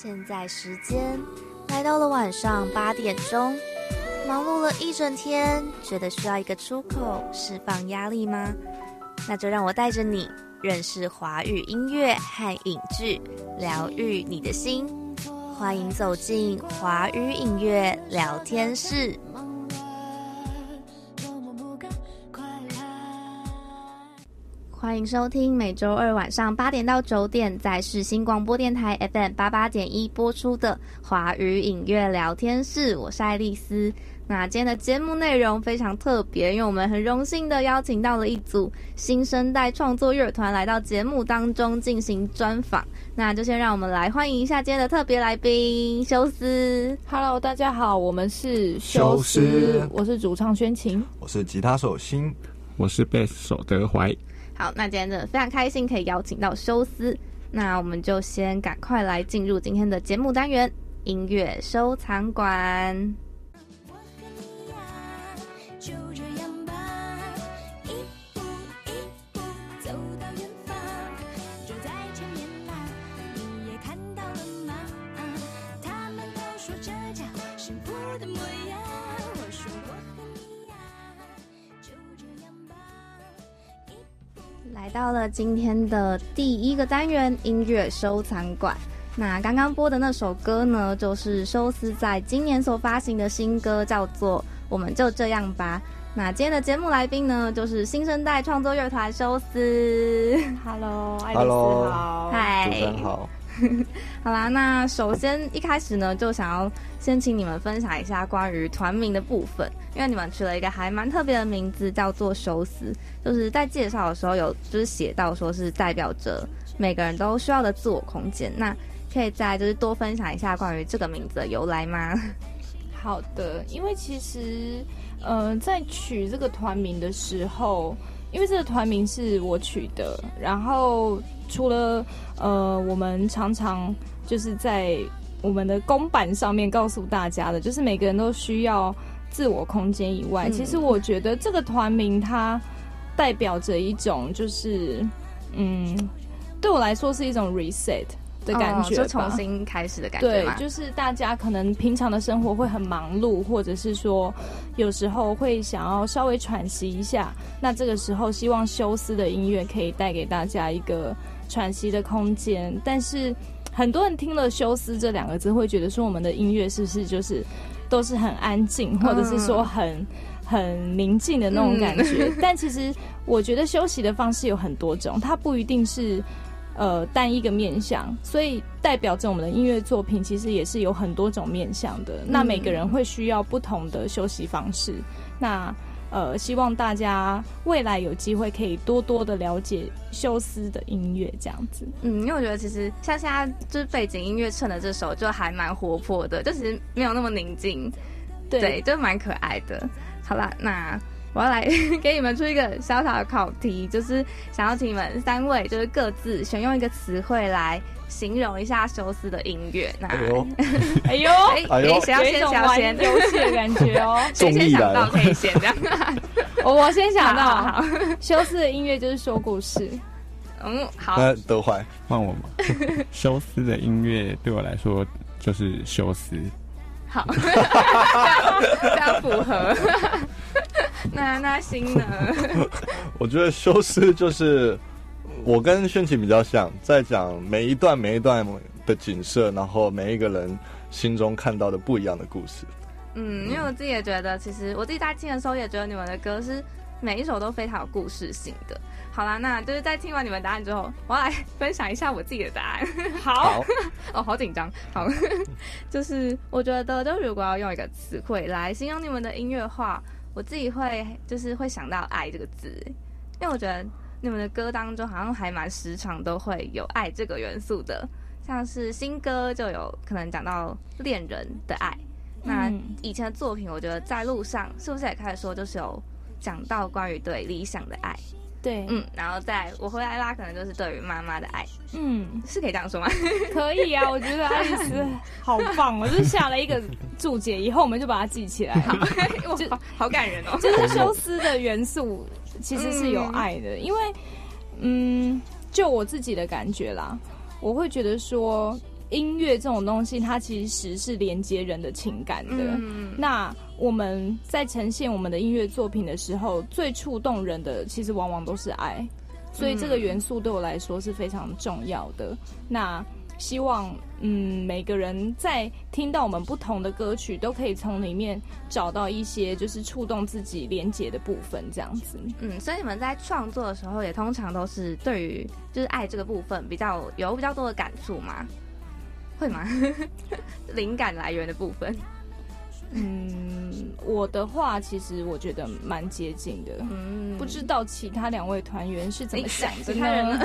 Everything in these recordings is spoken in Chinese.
现在时间来到了晚上八点钟，忙碌了一整天，觉得需要一个出口释放压力吗？那就让我带着你认识华语音乐和影剧，疗愈你的心。欢迎走进华语音乐聊天室。欢迎收听每周二晚上八点到九点在世新广播电台 FM 八八点一播出的华语影乐聊天室，我是爱丽丝。那今天的节目内容非常特别，因为我们很荣幸的邀请到了一组新生代创作乐团来到节目当中进行专访。那就先让我们来欢迎一下今天的特别来宾修斯。Hello，大家好，我们是修斯，我是主唱宣晴，我是吉他手新，我是贝斯手德怀。好，那今天真的非常开心可以邀请到修斯，那我们就先赶快来进入今天的节目单元——音乐收藏馆。来到了今天的第一个单元音乐收藏馆。那刚刚播的那首歌呢，就是修斯在今年所发行的新歌，叫做《我们就这样吧》。那今天的节目来宾呢，就是新生代创作乐团修斯。Hello，爱丽丝好，嗨，主持人好。好啦，那首先一开始呢，就想要先请你们分享一下关于团名的部分，因为你们取了一个还蛮特别的名字，叫做修斯。就是在介绍的时候有就是写到说是代表着每个人都需要的自我空间。那可以再就是多分享一下关于这个名字的由来吗？好的，因为其实呃在取这个团名的时候，因为这个团名是我取的，然后。除了呃，我们常常就是在我们的公版上面告诉大家的，就是每个人都需要自我空间以外，其实我觉得这个团名它代表着一种，就是嗯，对我来说是一种 reset 的感觉，就重新开始的感觉。对，就是大家可能平常的生活会很忙碌，或者是说有时候会想要稍微喘息一下，那这个时候希望休斯的音乐可以带给大家一个。喘息的空间，但是很多人听了“休斯”这两个字，会觉得说我们的音乐是不是就是都是很安静，或者是说很很宁静的那种感觉？但其实我觉得休息的方式有很多种，它不一定是呃单一个面向，所以代表着我们的音乐作品其实也是有很多种面向的。那每个人会需要不同的休息方式。那呃，希望大家未来有机会可以多多的了解休斯的音乐，这样子。嗯，因为我觉得其实像现在就是背景音乐衬的这首，就还蛮活泼的，就其实没有那么宁静，对，就蛮可爱的。好啦，那我要来给你们出一个小小的考题，就是想要请你们三位就是各自选用一个词汇来。形容一下休斯的音乐，那哎呦，哎呦，哎呦，谁要先想先游戏的感觉哦，谁先想到可以先这样。我 我先想到，好，休斯的音乐就是说故事。嗯，好，那德怀换我吗？休斯的音乐对我来说就是休斯。好，这样符合。那那新呢？我觉得修饰就是。我跟炫奇比较像，在讲每一段每一段的景色，然后每一个人心中看到的不一样的故事。嗯，因为我自己也觉得，其实我自己在听的时候也觉得你们的歌是每一首都非常有故事性的。好啦，那就是在听完你们答案之后，我要来分享一下我自己的答案。好，哦，好紧张。好，就是我觉得，就如果要用一个词汇来形容你们的音乐话，我自己会就是会想到“爱”这个字，因为我觉得。你们的歌当中好像还蛮时常都会有爱这个元素的，像是新歌就有可能讲到恋人的爱。那以前的作品，我觉得在路上是不是也开始说就是有讲到关于对理想的爱？对，嗯，然后再我回来啦，可能就是对于妈妈的爱。嗯，是可以这样说吗？可以啊，我觉得爱丽丝好棒，我就下了一个注解，以后我们就把它记起来。好，好感人哦，就是修斯的元素。其实是有爱的，因为，嗯，就我自己的感觉啦，我会觉得说，音乐这种东西，它其实是连接人的情感的。嗯，那我们在呈现我们的音乐作品的时候，最触动人的其实往往都是爱，所以这个元素对我来说是非常重要的。那希望，嗯，每个人在听到我们不同的歌曲，都可以从里面找到一些就是触动自己连接的部分，这样子。嗯，所以你们在创作的时候，也通常都是对于就是爱这个部分比较有比较多的感触吗？会吗？灵感来源的部分，嗯，我的话其实我觉得蛮接近的。嗯，不知道其他两位团员是怎么想的呢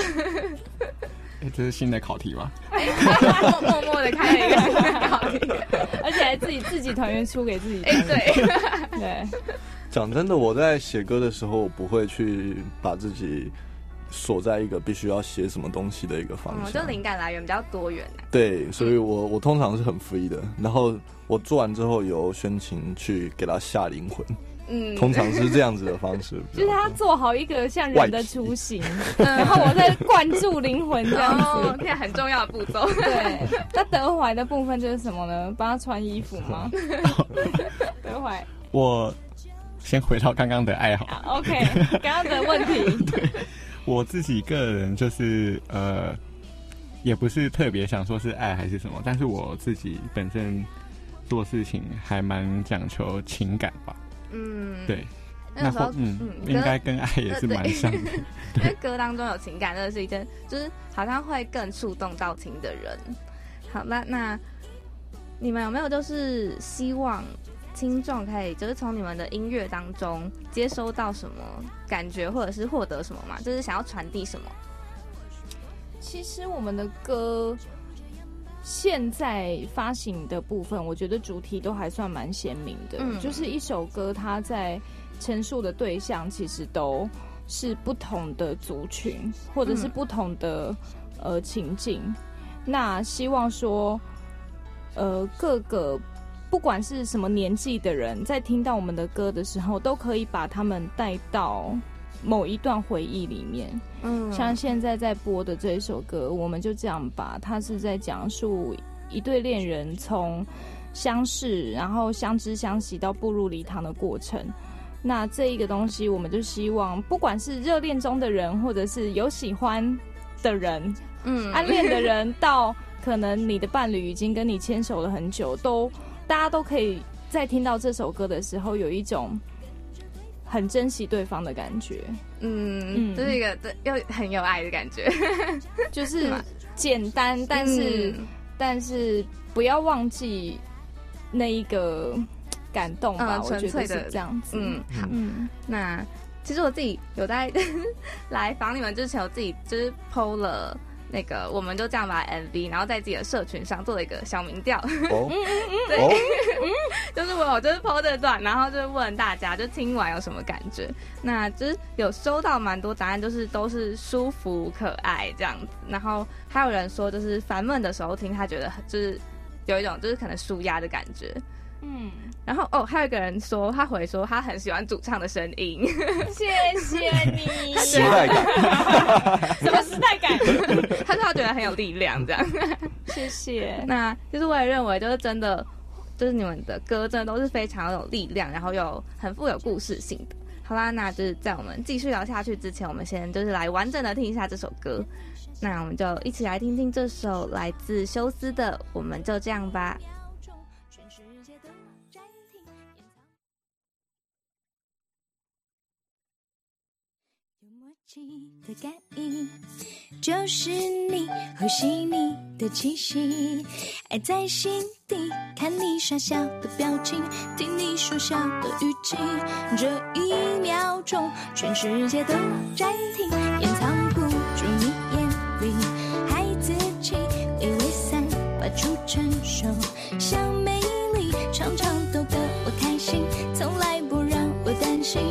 这是新的考题吗？默默默的开了一个新的考题，而且还自己自己团员出给自己哎、听。对，对，讲真的，我在写歌的时候，我不会去把自己锁在一个必须要写什么东西的一个方嗯，就向。灵感来源比较多元啊。对，所以我我通常是很 free 的。然后我做完之后，由宣琴去给他下灵魂，嗯，通常是这样子的方式。就是他做好一个像人的雏形，然嗯，后我再灌注灵魂这样哦，子。这很重要的步骤。对，那德怀的部分就是什么呢？帮他穿衣服吗？德怀我先回到刚刚的爱好，啊，OK，刚刚的问题，我自己个人就是呃，也不是特别想说是爱还是什么，但是我自己本身做事情还蛮讲求情感吧。嗯，对，那时候嗯，嗯应该跟爱也是蛮像的。因为歌当中有情感，真的是一件，就是好像会更触动到听的人。好，那那你们有没有就是希望听众可以就是从你们的音乐当中接收到什么感觉，或者是获得什么嘛？就是想要传递什么？其实我们的歌现在发行的部分，我觉得主题都还算蛮鲜明的。嗯就是一首歌，它在陈述的对象其实都是不同的族群，或者是嗯不同的、呃情境。那希望说，呃，各个不管是什么年纪的人，在听到我们的歌的时候，都可以把他们带到某一段回忆里面。嗯像现在在播的这一首歌，我们就这样吧。它是在讲述一对恋人从相识，然后相知相惜到步入礼堂的过程。那这一个东西，我们就希望，不管是热恋中的人，或者是有喜欢的人、嗯暗恋的人，到可能你的伴侣已经跟你牵手了很久，都大家都可以在听到这首歌的时候，有一种很珍惜对方的感觉。嗯，嗯这是一个对又很有爱的感觉，就是简单，但是、嗯但是不要忘记那一个感动吧，嗯我觉得是这样子。嗯，好。嗯，那其实我自己有在 来访你们之前，我自己就是 PO 了那个，我们就这样把 MV，然后在自己的社群上做了一个小民调，哦。对。哦，就是我就是 PO 这段，然后就问大家，就听完有什么感觉？那就是有收到蛮多答案，就是都是舒服可爱这样子，然后还有人说就是烦闷的时候听，他觉得就是有一种就是可能舒压的感觉。嗯，然后哦，还有一个人说他回说他很喜欢主唱的声音，谢谢你，时代感，什么时代感？他说他觉得很有力量这样。谢谢。那就是我也认为，就是真的，就是你们的歌真的都是非常有力量，然后又很富有故事性的。好啦，那就是在我们继续聊下去之前，我们先就是来完整的听一下这首歌。那我们就一起来听听这首来自休斯的《我们就这样吧》。的感应，就是你呼吸你的气息，爱在心底，看你傻笑。的表情，听你说笑。的语气，这一秒钟，全世界都暂停，掩藏不住你眼里孩子气，微微散发出成熟，像美丽，常常逗得我开心，从来不让我担心，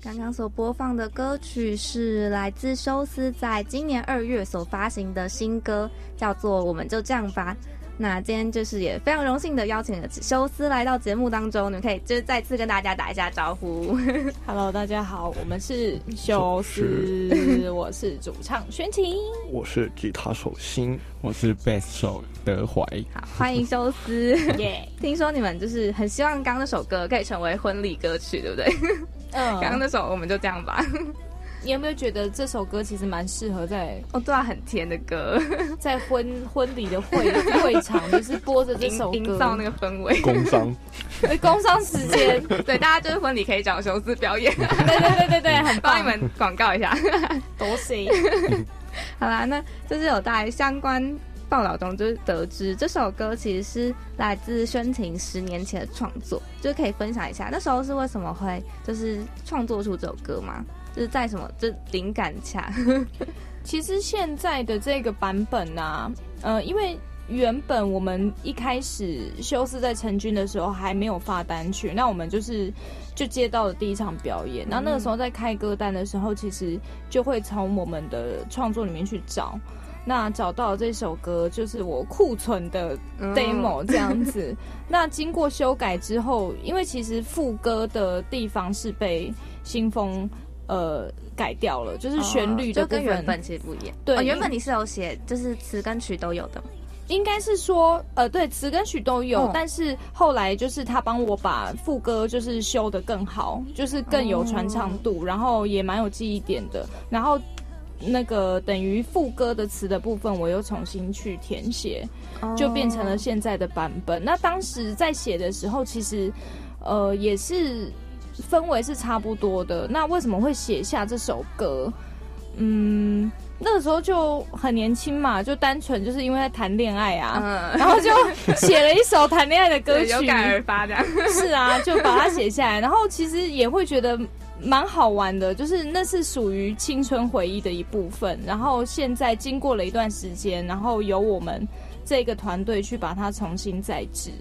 刚刚所播放的歌曲是来自休斯在今年二月所发行的新歌，叫做《我们就这样吧》。那今天就是也非常荣幸的邀请了休斯来到节目当中，你们可以就是再次跟大家打一下招呼。Hello，大家好，我们是休斯，我是主唱宣琴。我是吉他手心，我是贝斯手德怀。好，欢迎休斯。耶，听说你们就是很希望刚刚那首歌可以成为婚礼歌曲，对不对？嗯，刚刚那首我们就这样吧。你有没有觉得这首歌其实蛮适合在哦，对啊，很甜的歌，在婚婚礼的会会场，就是播着这首歌，营造那个氛围。工商个 工商时间。对，大家就是婚礼可以找休斯表演，对对对对对，很棒帮你，们广告一下。多行。好啦，那就是有在相关报道中就是得知这首歌其实是来自宣婷十年前的创作，就是可以分享一下那时候是为什么会就是创作出这首歌吗？就是在什么就灵感下，其实现在的这个版本啊，呃，因为原本我们一开始休斯在成军的时候还没有发单曲，那我们就是就接到了第一场表演，那、那个时候在开歌单的时候，其实就会从我们的创作里面去找。那找到这首歌就是我库存的嗯 demo 这样子。那经过修改之后，因为其实副歌的地方是被新风呃改掉了，就是旋律的哦就跟原本其实不一样。对哦原本你是有写就是词跟曲都有的，应该是说，呃，对，词跟曲都有，嗯。但是后来就是他帮我把副歌就是修的更好，就是更有传唱度，然后也蛮有记忆点的，然后那个等于副歌的词的部分，我又重新去填写，就变成了现在的版本。那当时在写的时候，其实呃也是氛围是差不多的。那为什么会写下这首歌？嗯，那个时候就很年轻嘛，就单纯就是因为在谈恋爱啊，嗯，然后就写了一首谈恋爱的歌曲，有感而发的。是啊，就把它写下来，然后其实也会觉得蛮好玩的，就是那是属于青春回忆的一部分。然后现在经过了一段时间，然后由我们这个团队去把它重新再制。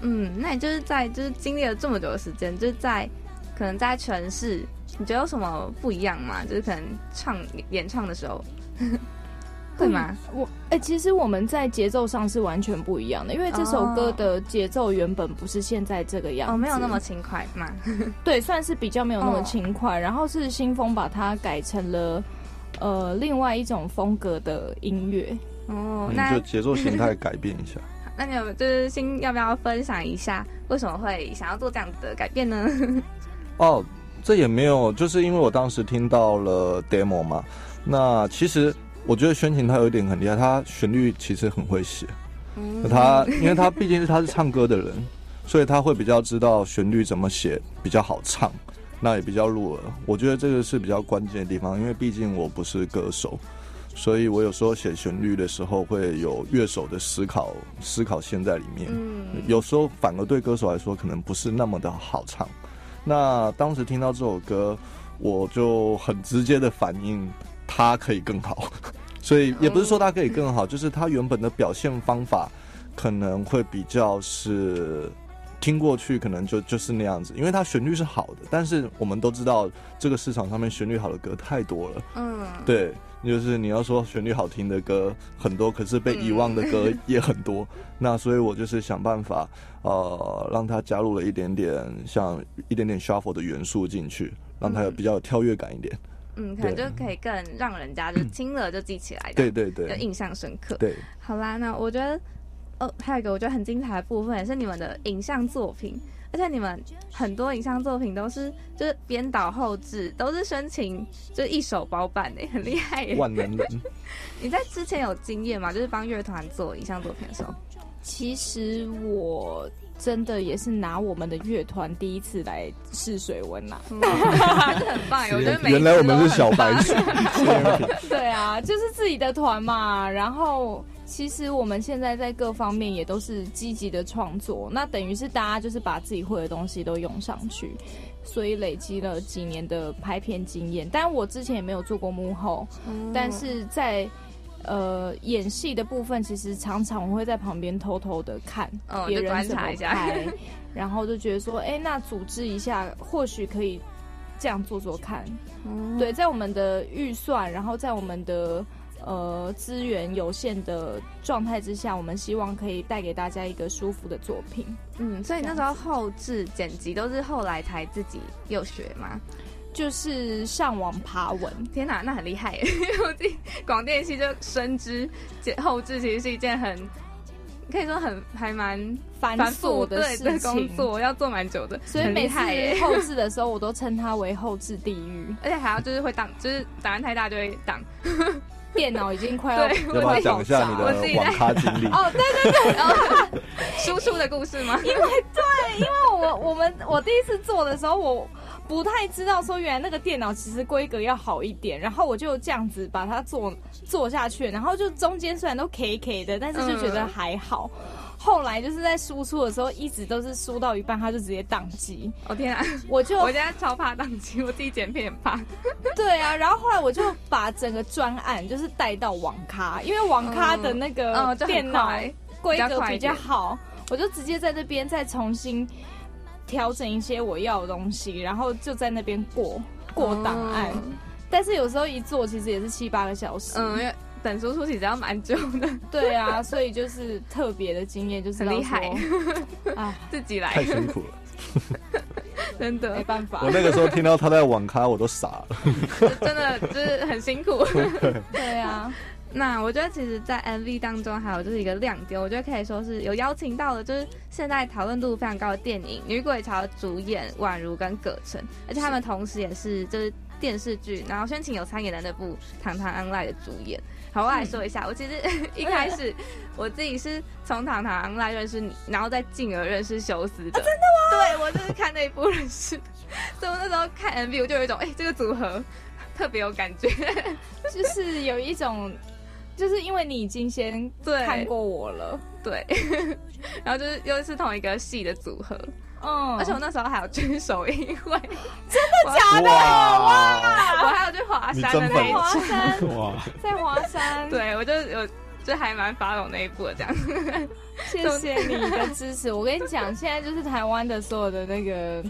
嗯，那你就是在就是经历了这么久的时间，就是在可能在城市，你觉得有什么不一样吗？就是可能唱演唱的时候，会吗？我哎、其实我们在节奏上是完全不一样的，因为这首歌的节奏原本不是现在这个样子，哦，没有那么轻快嘛。对，算是比较没有那么哦轻快。然后是新风把它改成了呃另外一种风格的音乐。哦，那就节奏形态改变一下。那你有就是新要不要分享一下为什么会想要做这样子的改变呢？哦，这也没有，就是因为我当时听到了 demo 嘛。那其实我觉得宣琴他有一点很厉害，他旋律其实很会写。嗯她因为他毕竟是他是唱歌的人，所以他会比较知道旋律怎么写比较好唱，那也比较入耳。我觉得这个是比较关键的地方，因为毕竟我不是歌手。所以我有时候写旋律的时候会有乐手的思考思考线在里面，嗯有时候反而对歌手来说可能不是那么的好唱。那当时听到这首歌，我就很直接的反应，它可以更好。所以也不是说它可以更好，就是它原本的表现方法可能会比较是听过去可能就就是那样子，因为它旋律是好的，但是我们都知道这个市场上面旋律好的歌太多了。嗯，对，就是你要说旋律好听的歌很多，可是被遗忘的歌 也很多。那所以我就是想办法，呃，让它加入了一点点像一点点 shuffle 的元素进去，让它有比较有跳跃感一点。嗯，可能就可以更让人家就听了就记起来，对，对就对印象深刻。对，好啦，那我觉得，哦，还有一个我觉得很精彩的部分，也是你们的影像作品，而且你们很多影像作品都是就是编导后置，都是申请就是一手包办的，很厉害耶。万能人。你在之前有经验吗？就是帮乐团做影像作品的时候？其实我真的也是拿我们的乐团第一次来试水温啦。嗯很棒耶，我觉得原来我们是小白鼠。对啊，就是自己的团嘛。然后其实我们现在在各方面也都是积极的创作，那等于是大家就是把自己会的东西都用上去，所以累积了几年的拍片经验。但我之前也没有做过幕后，嗯但是在呃演戏的部分，其实常常我会在旁边偷偷的看别人怎么观察一下拍，然后就觉得说，哎，那组织一下，或许可以这样做做看。嗯对，在我们的预算，然后在我们的呃资源有限的状态之下，我们希望可以带给大家一个舒服的作品。嗯，所以那时候后置剪辑都是后来才自己有学吗？就是上网爬文，天哪，那很厉害 我自己广电系就深知剪后置其实是一件很可以说很还蛮繁琐的事情工作，要做蛮久的，所以每次。后置的时候，我都称它为后置地狱。而且还要就是会挡，就是档案太大就会挡。电脑已经快要对要不要讲一下你我自己在的网咖经历？哦，对然后 输出的故事吗？因为对，因为我我们我第一次做的时候，我不太知道说原来那个电脑其实规格要好一点，然后我就这样子把它做做下去，然后就中间虽然都 K K 的，但是就觉得还好。后来就是在输出的时候，一直都是输到一半，他就直接宕机，我、天啊！我就我现在超怕宕机，我自己剪片也怕。对啊，然后后来我就把整个专案就是带到网咖，因为网咖的那个电脑规格比比较好，我就直接在这边再重新调整一些我要的东西，然后就在那边过过档案。嗯但是有时候一做其实也是七八个小时，嗯，等输出其实要蛮久的，对啊，所以就是特别的经验，就是很厉害 啊，自己来太，辛苦了。真没的，办法我，那个时候听到他在网咖，我都傻了。真的就是很辛苦。对啊，那我觉得其实，在 MV 当中还有就是一个亮点，我觉得可以说是有邀请到了，就是现在讨论度非常高的电影《女鬼桥》主演宛如跟葛晨，而且他们同时也是就是电视剧，然后宣晴有参演的那部《堂堂 online》的主演。好，我来说一下，我其实 一开始我自己是从《堂堂 online》认识你，然后再进而认识修斯的。真的吗？对，我就是看那一部认识的，所以我那时候看 MV 我就有一种，哎、这个组合特别有感觉。就是有一种，就是因为你已经先对看过我了，对，然后就是又是同一个戏的组合，嗯，而且我那时候还有去首映会，真的假的哇！我还有去华山的那在一华，山，在华山，，对我就有就还蛮发抖那一部的这样。谢谢你的支持。我跟你讲，现在就是台湾的所有的那个。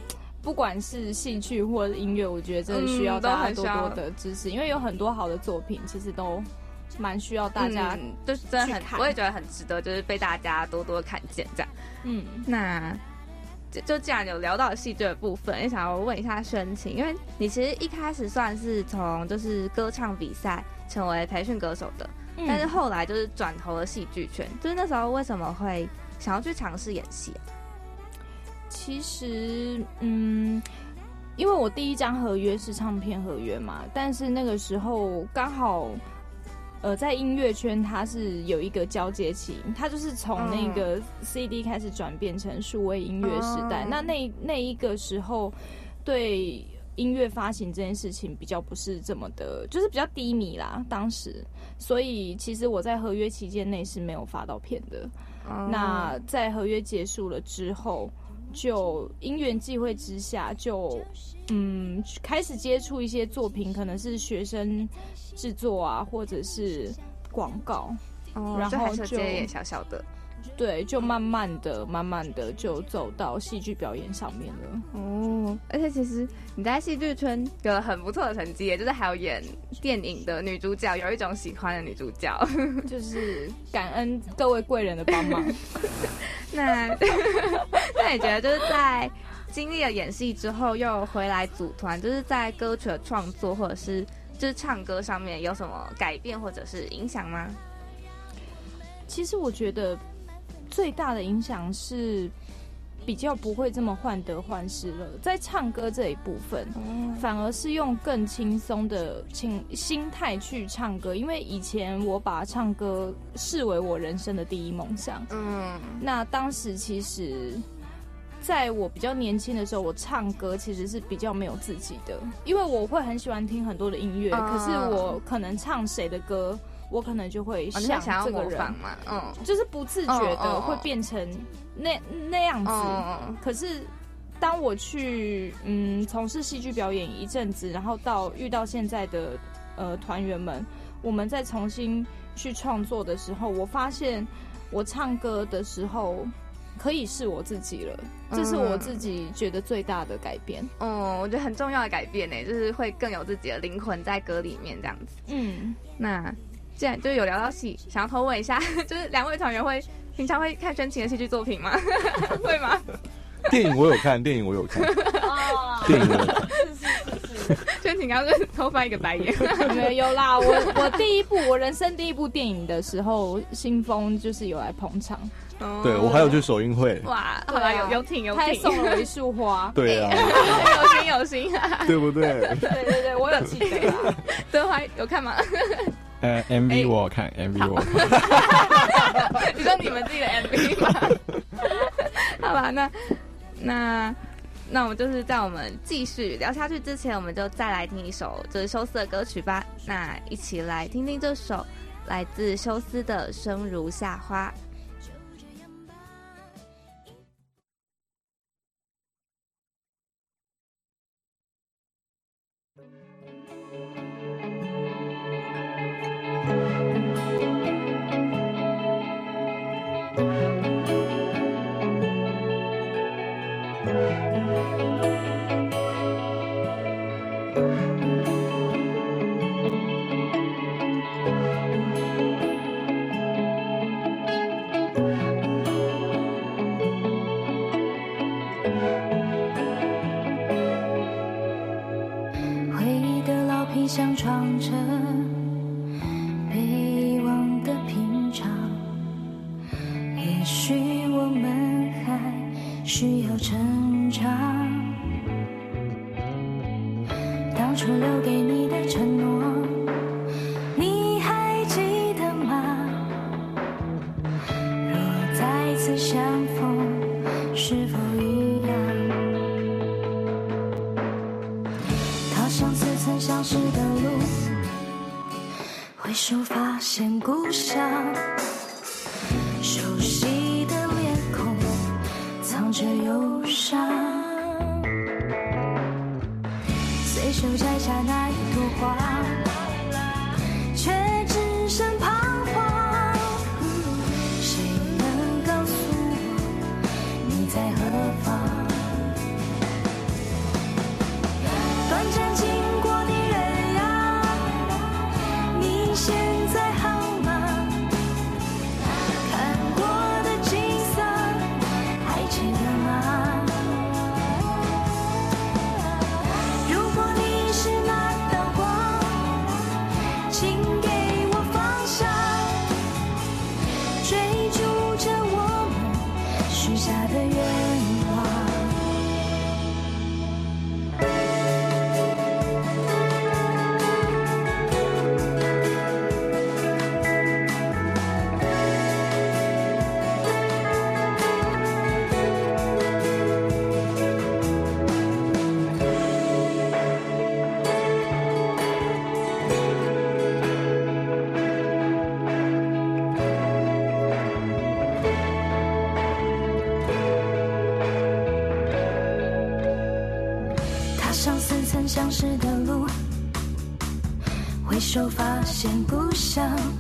不管是兴趣或者音乐，我觉得真的需要大家多很需要多的支持，因为有很多好的作品，其实都蛮需要大家。嗯就是真的很我也觉得很值得，就是被大家多多看见这样。嗯，那就就既然有聊到戏剧的部分，也想要问一下申请，因为你其实一开始算是从就是歌唱比赛成为培训歌手的，嗯但是后来就是转投了戏剧圈，就是那时候为什么会想要去尝试演戏啊？其实，嗯，因为我第一张合约是唱片合约嘛，但是那个时候刚好，呃，在音乐圈它是有一个交接期，它就是从那个 CD 开始转变成数位音乐时代。哦那那那一个时候，对音乐发行这件事情比较不是这么的，就是比较低迷啦。当时，所以其实我在合约期间内是没有发到片的。哦那在合约结束了之后，就因缘际会之下，就嗯开始接触一些作品，可能是学生制作啊，或者是广告，哦然后就小小的对，就慢慢的、慢慢的就走到戏剧表演上面了。哦。而且其实你在戏剧圈有了很不错的成绩，也就是还有演电影的女主角，有一种喜欢的女主角。就是感恩各位贵人的帮忙。那那你觉得就是在经历了演戏之后，又回来组团，就是在歌曲的创作或者是就是唱歌上面有什么改变或者是影响吗？其实我觉得最大的影响是比较不会这么患得患失了，在唱歌这一部分，反而是用更轻松的情心态去唱歌，因为以前我把唱歌视为我人生的第一梦想。嗯，那当时其实，在我比较年轻的时候，我唱歌其实是比较没有自己的，因为我会很喜欢听很多的音乐，嗯可是我可能唱谁的歌，我可能就会想这个人？嗯，就是不自觉的会变成那那样子。嗯可是当我去嗯从事戏剧表演一阵子，然后到遇到现在的呃团员们，我们再重新去创作的时候，我发现我唱歌的时候可以是我自己了，这是我自己觉得最大的改变。嗯，我觉得很重要的改变呢，就是会更有自己的灵魂在歌里面这样子。嗯，那既然就有聊到戏，想要偷问一下，就是两位团员会平常会看宣晴的戏剧作品吗？会吗？电影我有看，电影我有看，哦，电影我有看。宣晴刚刚就是偷翻一个白眼。没有啦，我我第一部我人生第一部电影的时候，新风就是有来捧场，对我还有去首映会，哇，好了，有有挺有挺，送了一束花。对啊，有心 有心，对不对？对对对，我有记得啦。德华有看吗？呃哎，MV 我有看，MV 我你说你们自己的 MV 吗？好吧，那那那我们就是在我们继续聊下去之前，我们就再来听一首就是休斯的歌曲吧。那一起来听听这首来自休斯的《生如夏花》。想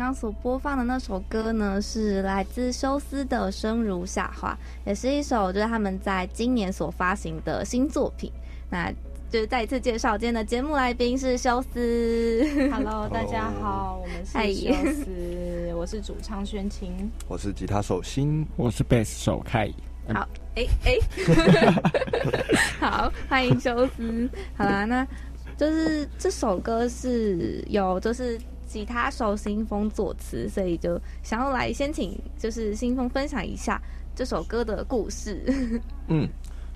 刚刚所播放的那首歌呢，是来自休斯的《生如夏花》，也是一首就是他们在今年所发行的新作品。那就是再一次介绍今天的节目来宾是休斯。Hello，大家好，我们是休斯，我是主唱宣晴。我是吉他手心，我是贝斯手凯，好，哎哎，好，欢迎休斯。好啦，那就是这首歌是有就是吉他手新风作词，所以就想要来先请就是新风分享一下这首歌的故事。嗯，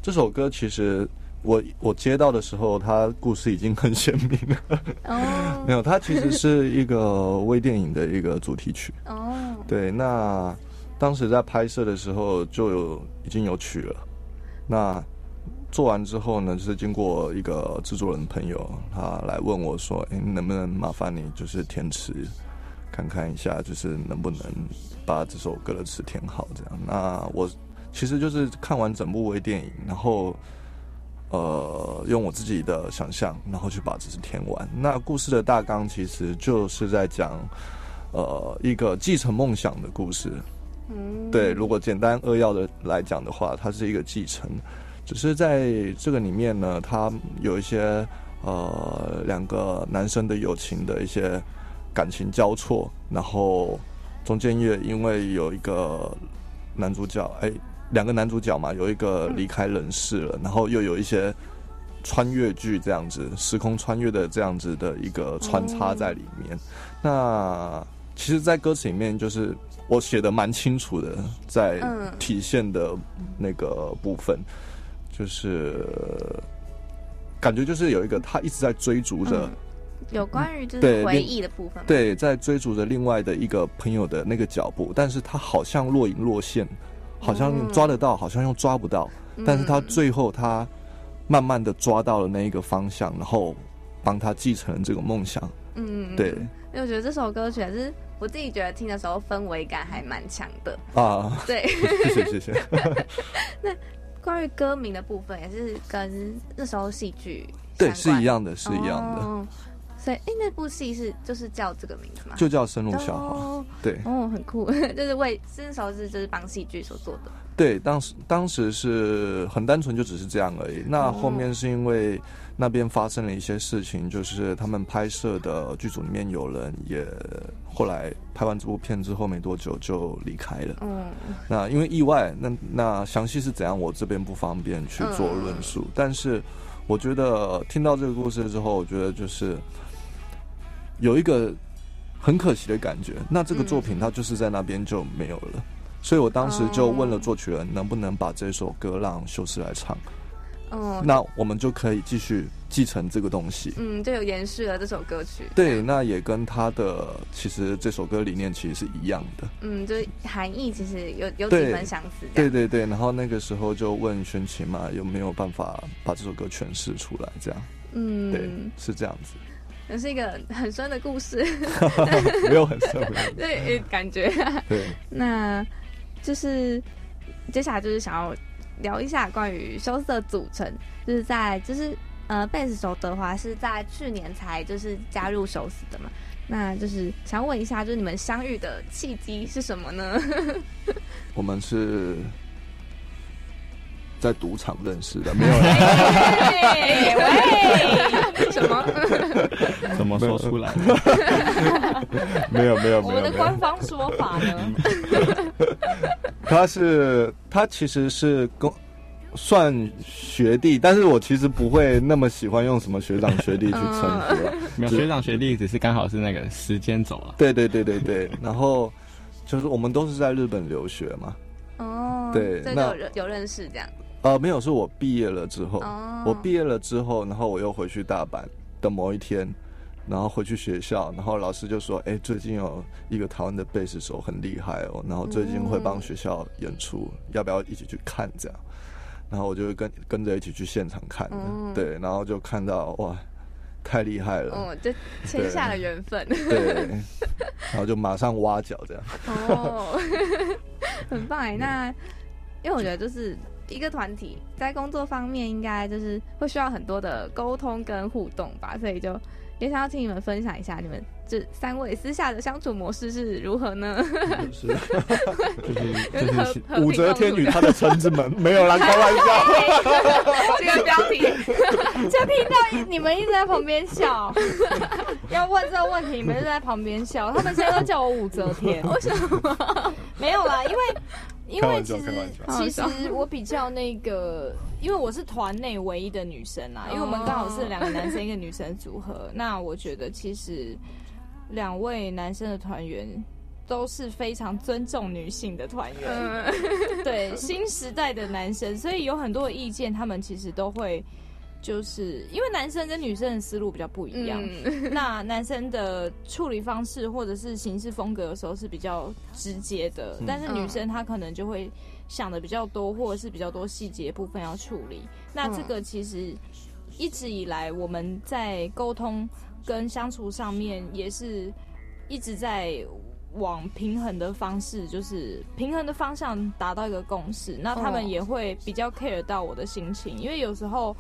这首歌其实我我接到的时候，它故事已经很鲜明了。哦 没有，它其实是一个微电影的一个主题曲。哦，对，那当时在拍摄的时候就有已经有曲了。那做完之后呢，就是经过一个制作人朋友，他来问我说：“哎，能不能麻烦你就是填词，看看一下，就是能不能把这首歌的词填好？”这样，那我其实就是看完整部微电影，然后呃用我自己的想象，然后去把这事填完。那故事的大纲其实就是在讲呃一个继承梦想的故事。嗯，对，如果简单扼要的来讲的话，它是一个继承，只是在这个里面呢，他有一些呃两个男生的友情的一些感情交错，然后中间也因为有一个男主角，哎，两个男主角嘛，有一个离开人世了，然后又有一些穿越剧这样子，时空穿越的这样子的一个穿插在里面。那其实，在歌词里面就是。我写的蛮清楚的，在嗯体现的那个部分，就是感觉就是有一个他一直在追逐着，嗯有关于就是回忆的部分吗，对，在追逐着另外的一个朋友的那个脚步，但是他好像若隐若现，好像嗯抓得到，好像又抓不到，嗯，但是他最后他慢慢的抓到了那一个方向，然后帮他继承了这个梦想，嗯，对因为我觉得这首歌曲还是我自己觉得听的时候氛围感还蛮强的。啊，对，谢谢谢谢。关于歌名的部分也是跟那时候戏剧对，是一样的，是一样的，哦所以，哎、那部戏是就是叫这个名字吗？就叫深入小花。哦，对哦，很酷，就是为那时候是就是帮戏剧所做的。对，当时当时是很单纯，就只是这样而已。那后面是因为那边发生了一些事情，就是他们拍摄的剧组里面有人也后来拍完这部片之后没多久就离开了。嗯那因为意外，那那详细是怎样，我这边不方便去做论述。但是我觉得听到这个故事之后，我觉得就是有一个很可惜的感觉。那这个作品它就是在那边就没有了。所以我当时就问了作曲人，能不能把这首歌让修斯来唱，嗯，那我们就可以继续继承这个东西。嗯就有延续了这首歌曲。对，那也跟他的其实这首歌理念其实是一样的。嗯，就是含义其实有有几分相似。对对对，然后那个时候就问宣琴嘛，有没有办法把这首歌诠释出来？这样，嗯，对，是这样子，也是一个很深的故事，没有很深，没有很深 对，感觉。对，那就是接下来就是想要聊一下关于羞涩组成，就是在就是呃贝斯手德华是在去年才就是加入休斯的嘛，那就是想问一下，就是你们相遇的契机是什么呢？我们是在赌场认识的，没有什么？怎么说出来的？没有没有我们的官方说法呢？他是他其实是跟算学弟，但是我其实不会那么喜欢用什么学长学弟去称呼了。没有学长学弟，只是刚好是那个时间走了。对对对对对，然后就是我们都是在日本留学嘛，哦，对这就那有认有认识这样。呃，没有，是我毕业了之后，哦，我毕业了之后，然后我又回去大阪的某一天，然后回去学校，然后老师就说：“哎，最近有一个台湾的贝斯手很厉害哦，然后最近会帮学校演出，要不要一起去看？”这样，然后我就跟跟着一起去现场看，嗯对，然后就看到哇，太厉害了，哦，就签下了缘分。对，然后就马上挖角这样。哦，很棒哎。那因为我觉得就是一个团体在工作方面，应该就是会需要很多的沟通跟互动吧，所以就也想要请你们分享一下你们这三位私下的相处模式是如何呢？是 就是和就是武则天与她的臣子们，没有啦，开玩笑。这个标题，就听到你们一直在旁边笑，要问这个问题，你们就在旁边笑。他们现在都叫我武则天，为什么？没有啦，因为因为其实其实我比较那个，因为我是团内唯一的女生啦，因为我们刚好是两个男生一个女生组合。那我觉得其实两位男生的团员。都是非常尊重女性的团员，嗯，对新时代的男生，所以有很多的意见，他们其实都会，就是因为男生跟女生的思路比较不一样。嗯 那男生的处理方式或者是行事风格，有时候是比较直接的，但是女生她可能就会想的比较多，或者是比较多细节部分要处理。那这个其实一直以来我们在沟通跟相处上面，也是一直在往平衡的方式，就是平衡的方向达到一个共识。那他们哦也会比较 care 到我的心情，因为有时候，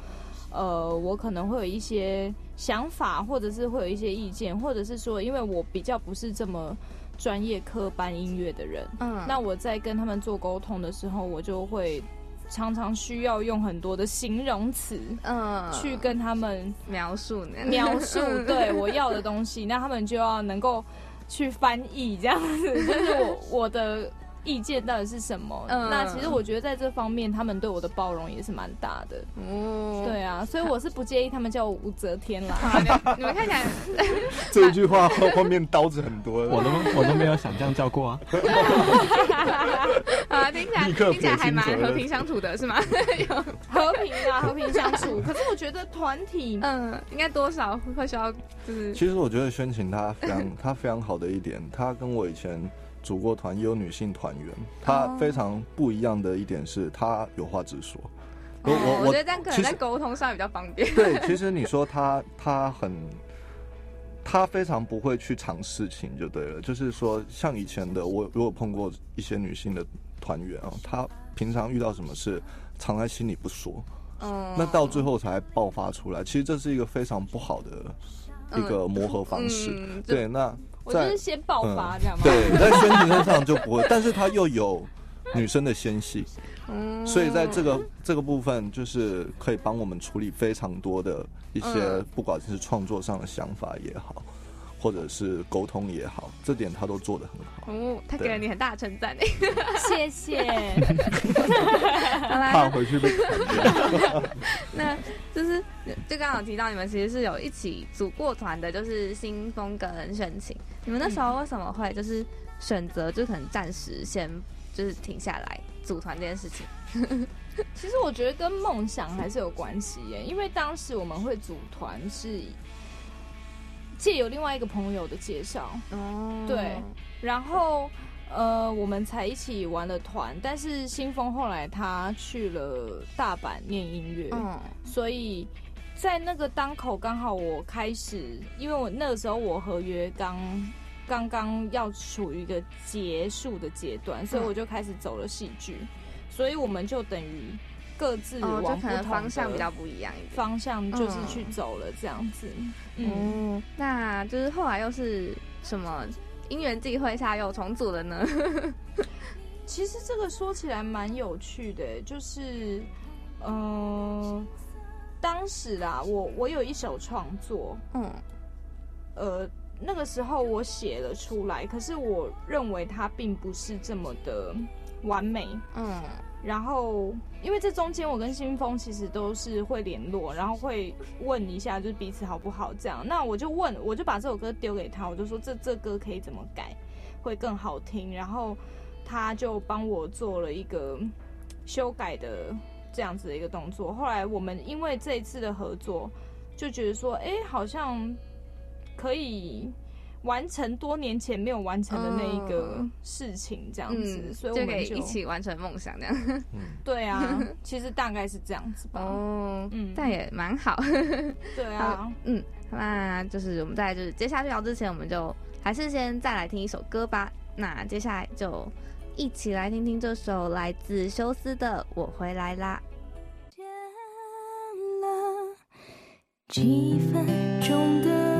呃，我可能会有一些想法，或者是会有一些意见，或者是说，因为我比较不是这么专业科班音乐的人，嗯，那我在跟他们做沟通的时候，我就会常常需要用很多的形容词嗯。去跟他们描述呢，描述 对。我要的东西，那他们就要能够去翻译这样子，就是我 我的意见到底是什么。嗯那其实我觉得在这方面，他们对我的包容也是蛮大的。哦，对啊，所以我是不介意他们叫我武则天啦。你你们看起来，这句话后后面刀子很多，我都我都没有想这样叫过啊。啊，听起来听起来还蛮和平相处的是吗？有，和平啊，和平相处。可是我觉得团体，嗯，应该多少会需要，就是其实我觉得宣晴她非常她非常好的一点，她跟我以前组过团也有女性团员，她哦非常不一样的一点是她有话直说。我哦我我觉得这样可能在沟通上比较方便。对，其实你说她她很。她非常不会去藏事情，就对了。就是说，像以前的我，如果碰过一些女性的团员啊，她平常遇到什么事藏在心里不说，嗯，那到最后才爆发出来。其实这是一个非常不好的一个磨合方式。对，那我就在是先爆发这样吗？对在宣琴身上就不会，但是她又有女生的纤细，嗯所以在这个这个部分，就是可以帮我们处理非常多的一些嗯，不管是创作上的想法也好，或者是沟通也好，这点他都做得很好。哦，他给了你很大的称赞诶。谢谢。好啦怕回去被砍掉。那就是就刚刚有提到你们其实是有一起组过团的，就是新风跟深情。你们那时候为什么会就是选择就可能暂时先就是停下来组团这件事情？其实我觉得跟梦想还是有关系耶，因为当时我们会组团是借由另外一个朋友的介绍，哦。对然后呃我们才一起玩了团，但是新风后来他去了大阪念音乐，嗯。所以在那个当口刚好我开始，因为我那个时候我合约刚刚刚要处于一个结束的阶段，所以嗯。我就开始走了戏剧，所以我们就等于各自哦，就可能方向比较不一样一点。方向就是嗯去走了这样子，嗯。哦，那就是后来又是什么因缘际会下又重组了呢？其实这个说起来蛮有趣的，就是，呃，当时啊，我我有一首创作，嗯呃，那个时候我写了出来，可是我认为它并不是这么的完美。嗯然后，因为这中间我跟新峰其实都是会联络，然后会问一下，就是彼此好不好这样。那我就问，我就把这首歌丢给他，我就说这这歌可以怎么改会更好听，然后他就帮我做了一个修改的这样子的一个动作。后来我们因为这一次的合作，就觉得说，哎，好像可以。完成多年前没有完成的那一个嗯事情，这样子，嗯，所以我们就可以一起完成梦想这样。对啊，其实大概是这样子吧。哦，嗯但也蛮好。对啊，嗯，那就是我们在就是接下去聊之前，我们就还是先再来听一首歌吧。那接下来就一起来听听这首来自休斯的《我回来啦》。见了几分钟的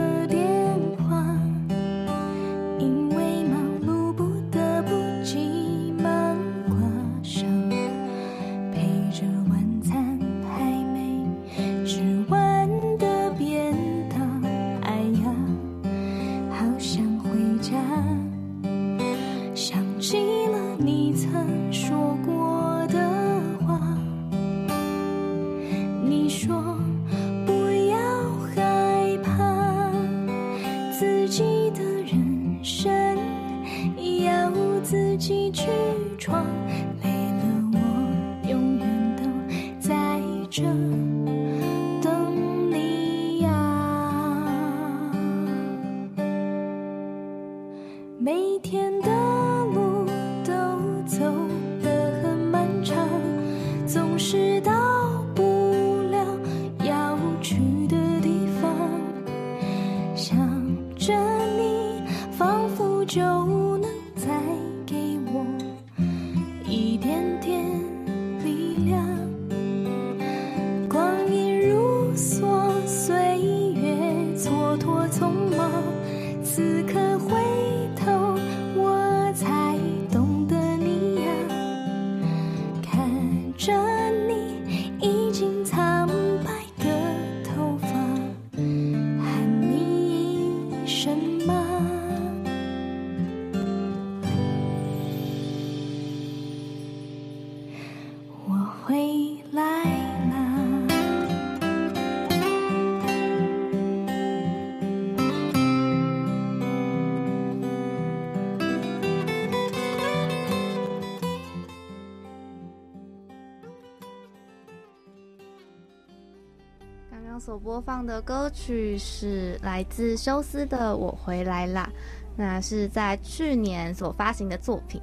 播放的歌曲是来自休斯的《我回来啦》，那是在去年所发行的作品。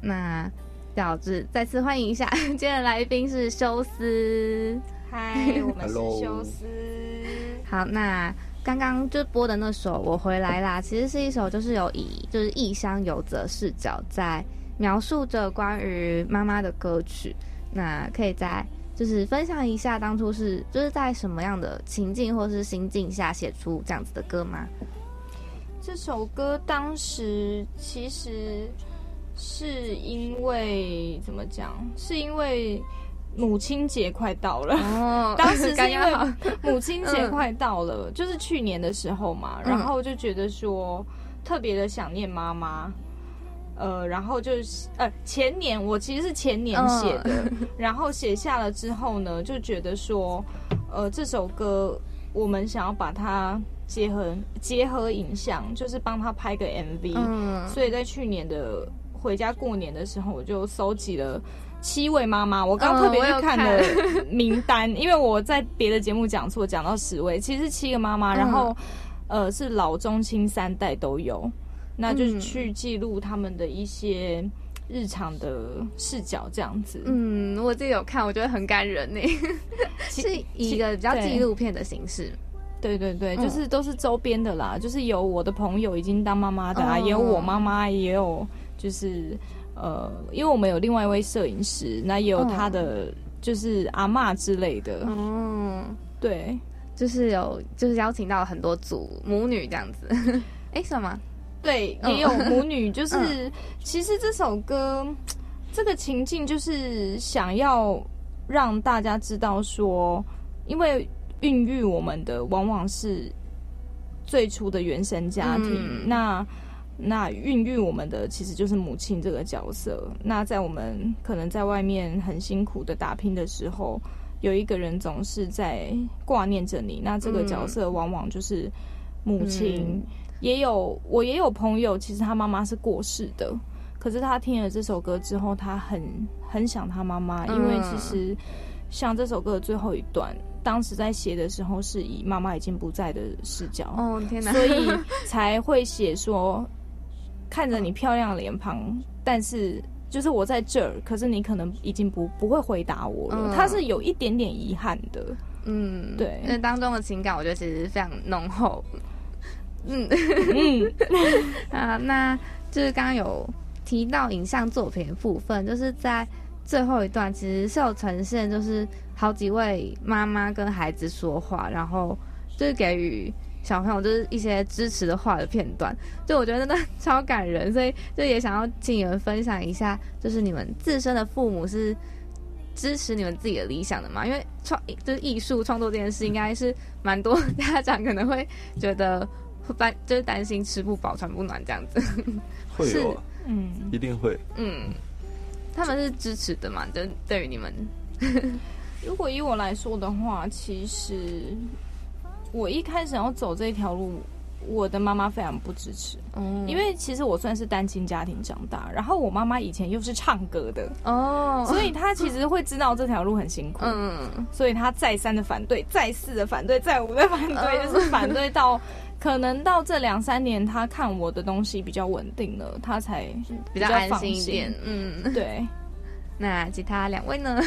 那要是再次欢迎一下，今天的来宾是休斯。嗨，我们是休斯。好，那刚刚就播的那首《我回来啦》，其实是一首就是有以就是异乡游子视角在描述着关于妈妈的歌曲。那可以在就是分享一下当初是就是在什么样的情境或是心境下写出这样子的歌吗？这首歌当时其实是因为怎么讲？是因为母亲节快到了。哦 当时 是因为母亲节快到了，就是去年的时候嘛，嗯然后就觉得说特别的想念妈妈。呃，然后就是呃，前年我其实是前年写的，然后写下了之后呢，就觉得说，呃，这首歌我们想要把它结合结合影像，就是帮他拍个 MV，、嗯。所以在去年的回家过年的时候，我就搜集了七位妈妈。我刚嗯特别去看了名单，因为我在别的节目讲错，讲到十位，其实七个妈妈，嗯。然后呃是老中青三代都有，那就是嗯去记录他们的一些日常的视角，这样子。嗯，我自己有看，我觉得很感人呢，其是以一个比较纪录片的形式。对对对，嗯就是都是周边的啦，就是有我的朋友已经当妈妈的也有我妈妈，也有就是呃，因为我们有另外一位摄影师，那也有哦他的就是阿嬷之类的，嗯，对，就是有就是邀请到很多组母女这样子。哎，什么？对，嗯。也有母女，就是、嗯。其实这首歌 这个情境就是想要让大家知道说，因为孕育我们的往往是最初的原生家庭，嗯。那那孕育我们的其实就是母亲这个角色。那在我们可能在外面很辛苦的打拼的时候，有一个人总是在挂念着你，那这个角色往往就是母亲。嗯也有我也有朋友，其实他妈妈是过世的，可是他听了这首歌之后，他很很想他妈妈，因为嗯其实像这首歌的最后一段，当时在写的时候是以妈妈已经不在的视角，哦天哪！所以才会写说看着你漂亮的脸庞，但是。就是我在这儿，可是你可能已经不不会回答我了。嗯他是有一点点遗憾的，嗯，对那当中的情感，我觉得其实非常浓厚。嗯嗯，啊，那就是刚刚有提到影像作品的部分，就是在最后一段其实是有呈现，就是好几位妈妈跟孩子说话，然后就是给予小朋友就是一些支持的话的片段，就我觉得真的超感人，所以就也想要请你们分享一下，就是你们自身的父母是支持你们自己的理想的嘛？因为创就是艺术创作这件事，应该是蛮多家长可能会觉得会担就是担心吃不饱穿不暖这样子，会有啊，嗯，一定会。嗯，他们是支持的嘛？就对于你们，如果以我来说的话，其实我一开始要走这条路，我的妈妈非常不支持，嗯因为其实我算是单亲家庭长大，然后我妈妈以前又是唱歌的，哦，所以她其实会知道这条路很辛苦，嗯。所以她再三的反对，再四的反对，再五的反对，嗯。就是反对到可能到这两三年，他看我的东西比较稳定了，他才比较安放心一点，嗯。对，那其他两位呢？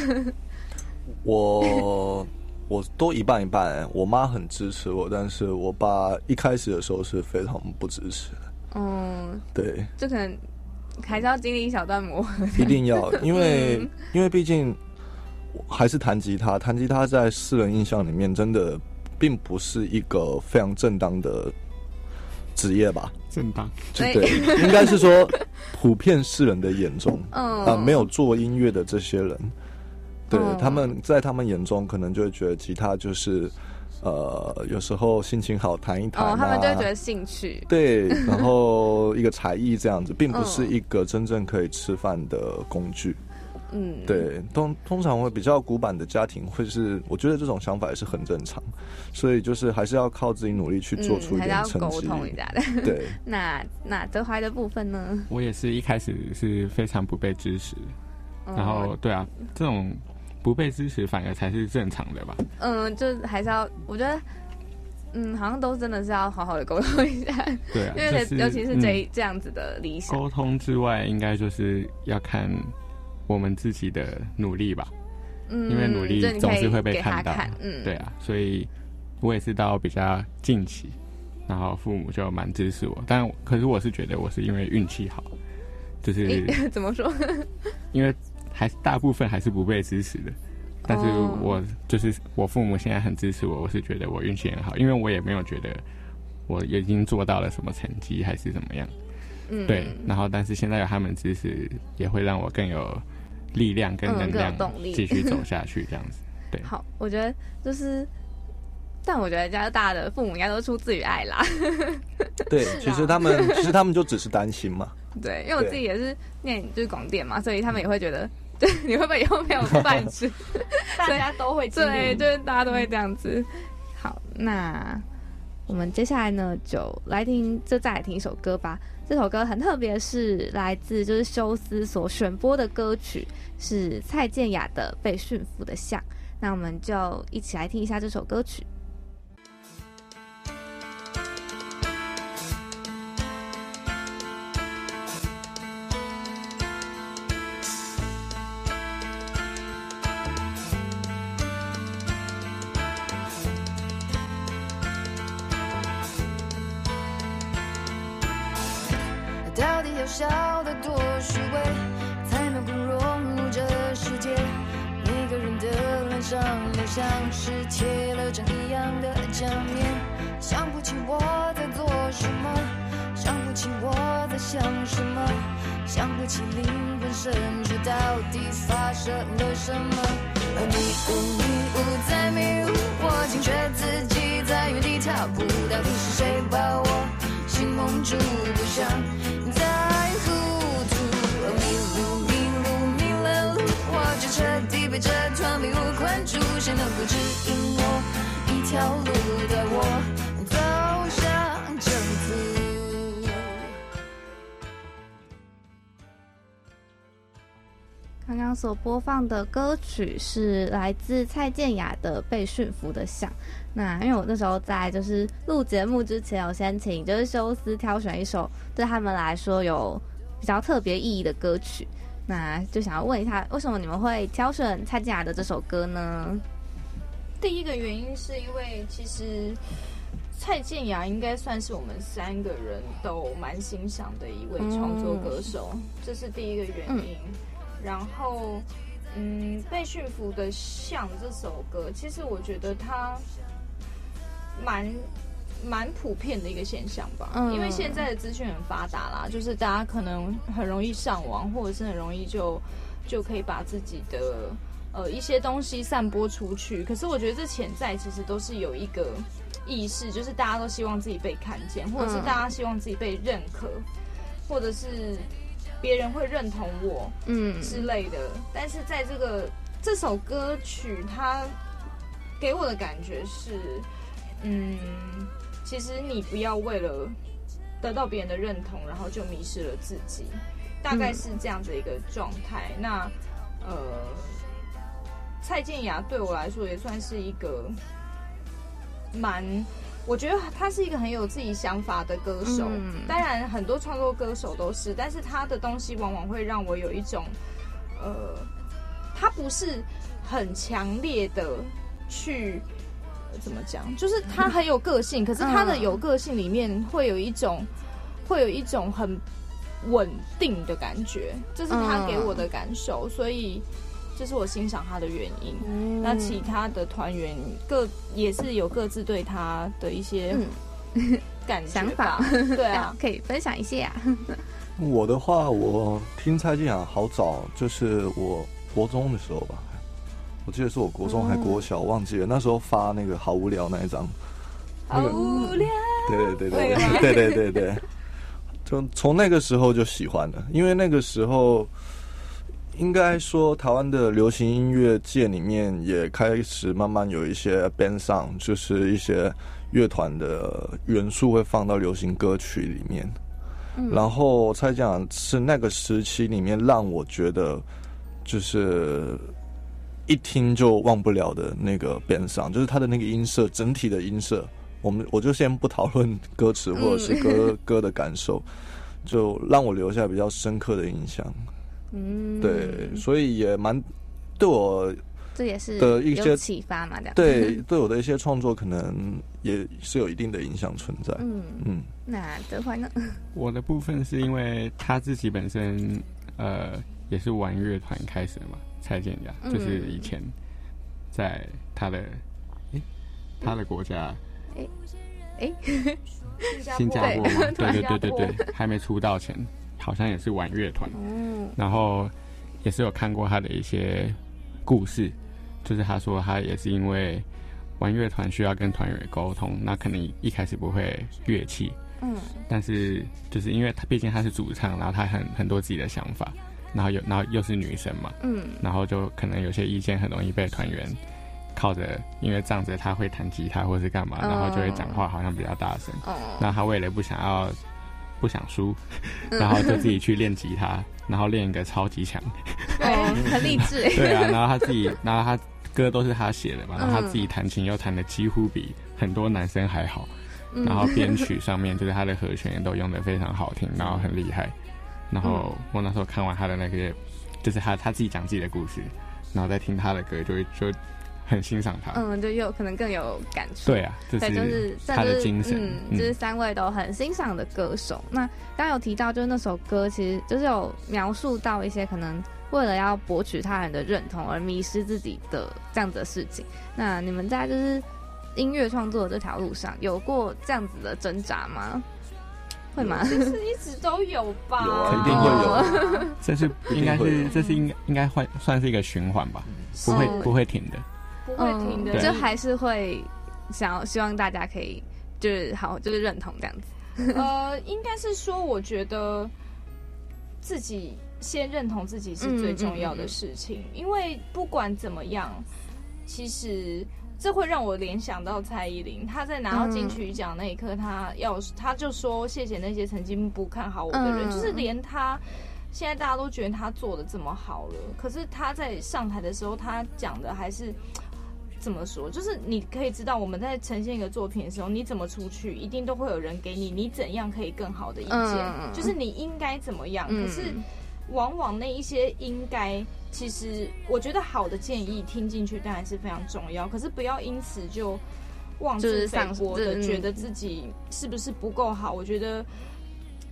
我我都一半一半，我妈很支持我，但是我爸一开始的时候是非常不支持的。嗯，对，这可能还是要经历一小段磨合。一定要，因为嗯因为毕竟我还是弹吉他，弹吉他在世人印象里面真的并不是一个非常正当的职业吧？正当。对就对，应该是说普遍世人的眼中，嗯啊，没有做音乐的这些人，对、嗯他们在他们眼中可能就会觉得吉他就是，呃，有时候心情好弹一弹、啊，哦，他们就会觉得兴趣。对，然后一个才艺这样子，并不嗯是一个真正可以吃饭的工具。嗯，对，通通常会比较古板的家庭会是，我觉得这种想法也是很正常，所以就是还是要靠自己努力去做出还是要沟点成绩。通一下的。对，那那德怀的部分呢？我也是一开始是非常不被支持，然后对啊，这种不被支持反而才是正常的吧？嗯，就还是要，我觉得，嗯，好像都真的是要好好的沟通一下，对啊，因为就是尤其是这、嗯这样子的理想，沟通之外，应该就是要看我们自己的努力吧。嗯，因为努力总是会被看到看，嗯，对啊，所以我也是到比较近期，然后父母就蛮支持我，但可是我是觉得我是因为运气好，就是 怎么说？因为还是大部分还是不被支持的。但是哦我就是我父母现在很支持我，我是觉得我运气很好，因为我也没有觉得我已经做到了什么成绩还是怎么样，嗯，对。然后但是现在有他们支持，也会让我更有力量跟能量动力继续走下去，这样子。对，好，我觉得就是，但我觉得加拿大的父母应该都出自于爱啦，对，其实他们其实他们就只是担心嘛。对，因为我自己也是念就是广电嘛，所以他们也会觉得，对，你会不会以后没有饭吃？大家都会对，就是大家都会这样子。好，那我们接下来呢，就来听，就再来听一首歌吧。这首歌很特别，是来自就是休斯所选播的歌曲，是蔡健雅的《被驯服的象》。那我们就一起来听一下这首歌曲。的脸像是贴了张一样的假面，想不起我在做什么，想不起我在想什么，想不起灵魂深处到底发生了什么。迷雾迷雾在迷雾，我惊觉自己在原地踏步，到底是谁把我心蒙住？不想再糊涂，迷路迷，就彻底被这团迷雾困住，谁能够指引我一条路，带我走向征服？刚刚所播放的歌曲是来自蔡健雅的《被驯服的象》。那因为我那时候在就是录节目之前，有先请就是休斯挑选一首对他们来说有比较特别意义的歌曲。那就想要问一下，为什么你们会挑选蔡健雅的这首歌呢？第一个原因是因为其实蔡健雅应该算是我们三个人都蛮欣赏的一位创作歌手，这是第一个原因。然后，嗯，《被驯服的象》这首歌，其实我觉得它蛮蛮普遍的一个现象吧。嗯因为现在的资讯很发达啦，就是大家可能很容易上网，或者是很容易就就可以把自己的呃一些东西散播出去。可是我觉得这潜在其实都是有一个意识，就是大家都希望自己被看见，或者是嗯大家希望自己被认可，或者是别人会认同我。嗯之类的。但是在这个这首歌曲，它给我的感觉是，嗯，其实你不要为了得到别人的认同，然后就迷失了自己，大概是这样的一个状态。那呃，蔡健雅对我来说也算是一个蛮。我觉得他是一个很有自己想法的歌手，嗯当然很多创作歌手都是，但是他的东西往往会让我有一种，呃，他不是很强烈的去呃怎么讲，就是他很有个性，可是他的嗯有个性里面会有一种，会有一种很稳定的感觉，这是他给我的感受，所以这是我欣赏他的原因。嗯。那其他的团员各也是有各自对他的一些嗯。感觉想法。对啊，可以分享一下。我的话，我听蔡健雅好早，就是我国中的时候吧，我记得是我国中还国小，忘记了。那时候发那个好无聊那一张，那个好无聊。对对对对对对对对，就 从那个时候就喜欢了，因为那个时候应该说台湾的流行音乐界里面也开始慢慢有一些 band song，，就是一些乐团的元素会放到流行歌曲里面。然后蔡健雅是那个时期里面让我觉得就是一听就忘不了的那个边上，就是它的那个音色，整体的音色，我们我就先不讨论歌词或者是歌、歌的感受，就让我留下比较深刻的印象。嗯，对，所以也蛮对我这也是的一些启发嘛，这样。对 对我的一些创作可能也是有一定的影响存在。嗯，嗯，那德怀呢？我的部分是因为他自己本身呃也是玩乐团开始的嘛，蔡健雅嗯就是以前在他的诶他的国家哎，新加坡嘛，对对对对对对，还没出道前好像也是玩乐团，嗯，然后也是有看过他的一些故事，就是他说他也是因为玩乐团需要跟团员沟通，那可能一开始不会乐器，嗯。但是就是因为他毕竟他是主唱，然后他很很多自己的想法，然后又然后又是女生嘛，嗯然后就可能有些意见很容易被团员靠着因为仗着他会弹吉他或是干嘛，哦然后就会讲话好像比较大声。哦，那他为了不想要不想输，嗯然后就自己去练吉他，然后练一个超级强。对，很励志哎。对啊，然后他自己，然后他歌都是他写的嘛，然后他嗯自己弹琴又弹的几乎比很多男生还好，嗯然后编曲上面就是他的和弦也都用的非常好听，然后很厉害。然后我那时候看完他的那个，就是他他自己讲自己的故事，然后再听他的歌，就会就很欣赏他。嗯，就有可能更有感触。对啊，这对，就是他的精神。嗯，就是三位都很欣赏的歌手。那刚刚有提到，就是那首歌其实就是有描述到一些可能为了要博取他人的认同而迷失自己的这样子的事情。那你们在就是音乐创作的这条路上，有过这样子的挣扎吗？会吗？其实一直都有吧，有啊肯定会有 这是应该是这是应该应该会算是一个循环吧，不会不会停的。不会停的，对。就还是会想要希望大家可以就是好就是认同这样子。呃，应该是说，我觉得自己先认同自己是最重要的事情，因为不管怎么样，其实这会让我联想到蔡依林，她在拿到金曲奖那一刻，她要她就说谢谢那些曾经不看好我的人，嗯就是连她。现在大家都觉得她做的这么好了，可是她在上台的时候，她讲的还是 怎么说？就是你可以知道，我们在呈现一个作品的时候，你怎么出去，一定都会有人给你你怎样可以更好的意见，嗯就是你应该怎么样。嗯可是往往那一些应该，其实我觉得好的建议听进去当然是非常重要，可是不要因此就妄自菲薄的觉得自己是不是不够好。我觉得。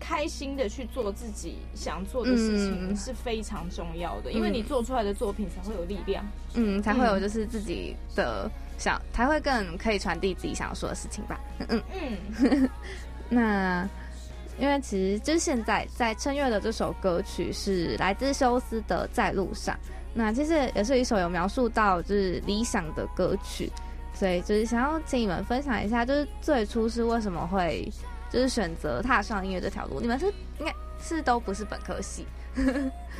开心的去做自己想做的事情嗯是非常重要的，因为你做出来的作品才会有力量。嗯，才会有就是自己的想，才会更可以传递自己想要说的事情吧。嗯嗯。嗯，那因为其实就是现在在趁月的这首歌曲是来自休斯的《在路上》，那其实也是一首有描述到就是理想的歌曲，所以就是想要请你们分享一下，就是最初是为什么会就是选择踏上音乐这条路？你们是应该是都不是本科系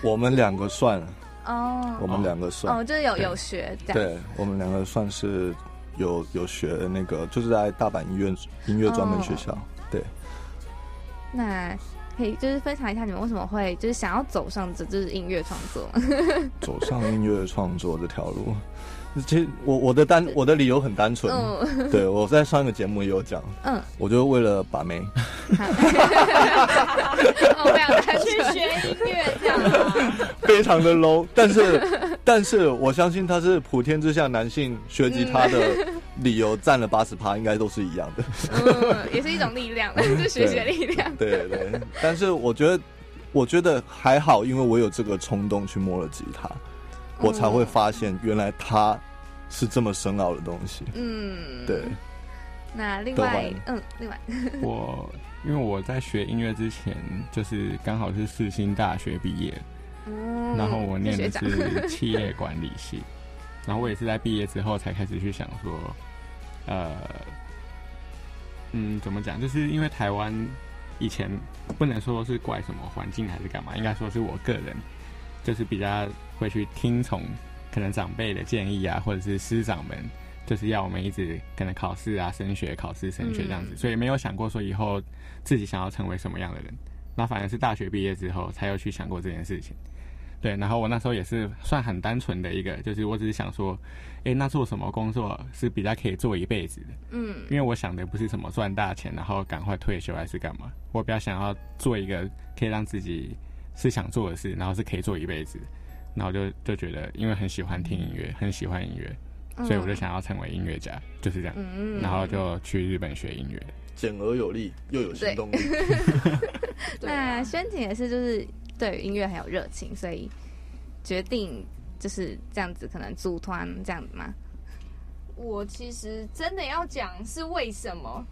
我们两个算了，哦我们两个算，哦，就是有有学这样，对我们两个算是有有学那个，就是在大阪音乐音乐专门学校。对，那可以就是分享一下你们为什么会就是想要走上这就是音乐创作吗？走上音乐创作这条路，其实我我的单我的理由很单纯，嗯对我在上一个节目也有讲，嗯，我就为了把妹，好。哦，非常单去。学音乐这样啊。非常的 low，但是但是我相信他是普天之下男性学吉他的理由占了八十趴，应该都是一样的。嗯，也是一种力量，就学习的力量。对对，但是我觉得我觉得还好，因为我有这个冲动去摸了吉他，我才会发现原来它是这么深奥的东西。嗯，对。，那另外，嗯，另外，我因为我在学音乐之前，就是刚好是四星大学毕业，嗯然后我念的是 企业管理系，然后我也是在毕业之后才开始去想说，呃，嗯，怎么讲？就是因为台湾以前不能说是怪什么环境还是干嘛，应该说是我个人就是比较会去听从可能长辈的建议啊，或者是师长们就是要我们一直可能考试啊、升学、考试、升学这样子，嗯所以没有想过说以后自己想要成为什么样的人。那反而是大学毕业之后才有去想过这件事情。对，然后我那时候也是算很单纯的一个，就是我只是想说，诶，那做什么工作是比较可以做一辈子的？嗯因为我想的不是什么赚大钱，然后赶快退休还是干嘛，我比较想要做一个可以让自己是想做的事，然后是可以做一辈子的。然后就就觉得，因为很喜欢听音乐，很喜欢音乐，所以我就想要成为音乐家，就是这样。嗯然后就去日本学音乐。简而有力，又有行动力。那宣婷也是，就是对于音乐很有热情，所以决定就是这样子，可能组团这样子吗？我其实真的要讲是为什么。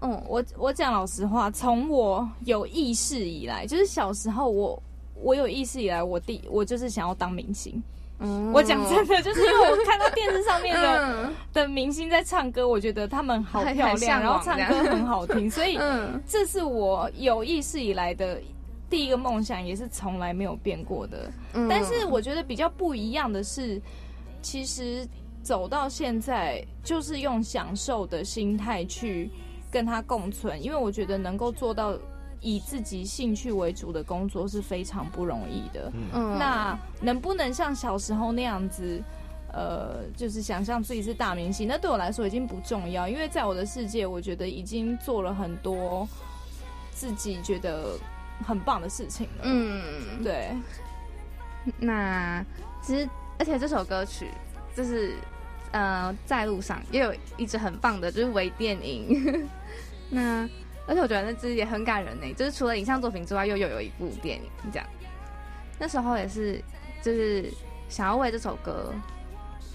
嗯，我我讲老实话，从我有意识以来，就是小时候我我有意识以来，我第我就是想要当明星。嗯我讲真的，就是因为我看到电视上面的 嗯的明星在唱歌，我觉得他们好很漂亮，然后唱歌很好听，所以嗯这是我有意识以来的第一个梦想，也是从来没有变过的。嗯但是我觉得比较不一样的是，其实走到现在，就是用享受的心态去跟他共存，因为我觉得能够做到以自己兴趣为主的工作是非常不容易的。嗯那能不能像小时候那样子？呃，就是想象自己是大明星，那对我来说已经不重要，因为在我的世界，我觉得已经做了很多自己觉得很棒的事情了。，嗯，对，那其实而且这首歌曲就是呃在路上也有一支很棒的，就是微电影。那而且我觉得那支也很感人呢，就是除了影像作品之外，又又有一部电影这样。那时候也是就是想要为这首歌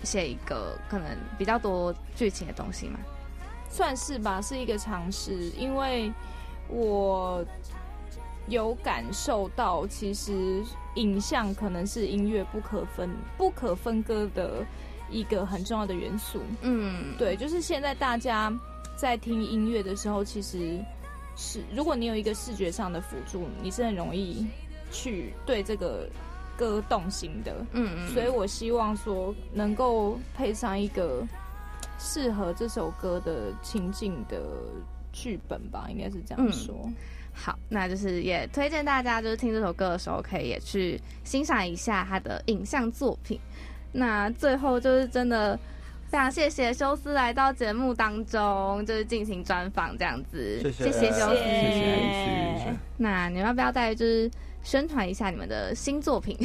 写一个可能比较多剧情的东西嘛。算是吧，是一个尝试，因为我有感受到，其实影像可能是音乐不可分、不可分割的一个很重要的元素。嗯，对，就是现在大家在听音乐的时候，其实是如果你有一个视觉上的辅助，你是很容易去对这个歌动心的。嗯嗯，所以我希望说能够配上一个适合这首歌的情境的剧本吧，应该是这样嗯说。好，那就是也推荐大家，就是听这首歌的时候，可以也去欣赏一下他的影像作品。那最后就是真的非常谢谢修斯来到节目当中，就是进行专访这样子，谢谢谢修斯。谢谢那你们要不要再就是宣传一下你们的新作品？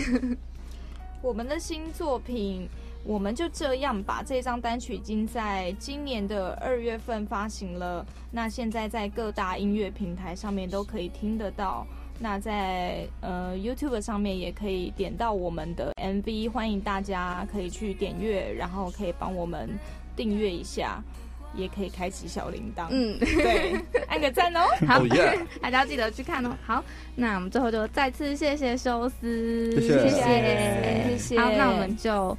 我们的新作品。我们就这样吧。这张单曲已经在今年的二月份发行了，那现在在各大音乐平台上面都可以听得到。那在呃 YouTube 上面也可以点到我们的 MV，欢迎大家可以去点阅，然后可以帮我们订阅一下，也可以开启小铃铛。嗯，对，按个赞哦。好 大家要记得去看哦。好，那我们最后就再次谢谢修斯，谢谢谢谢谢好，那我们就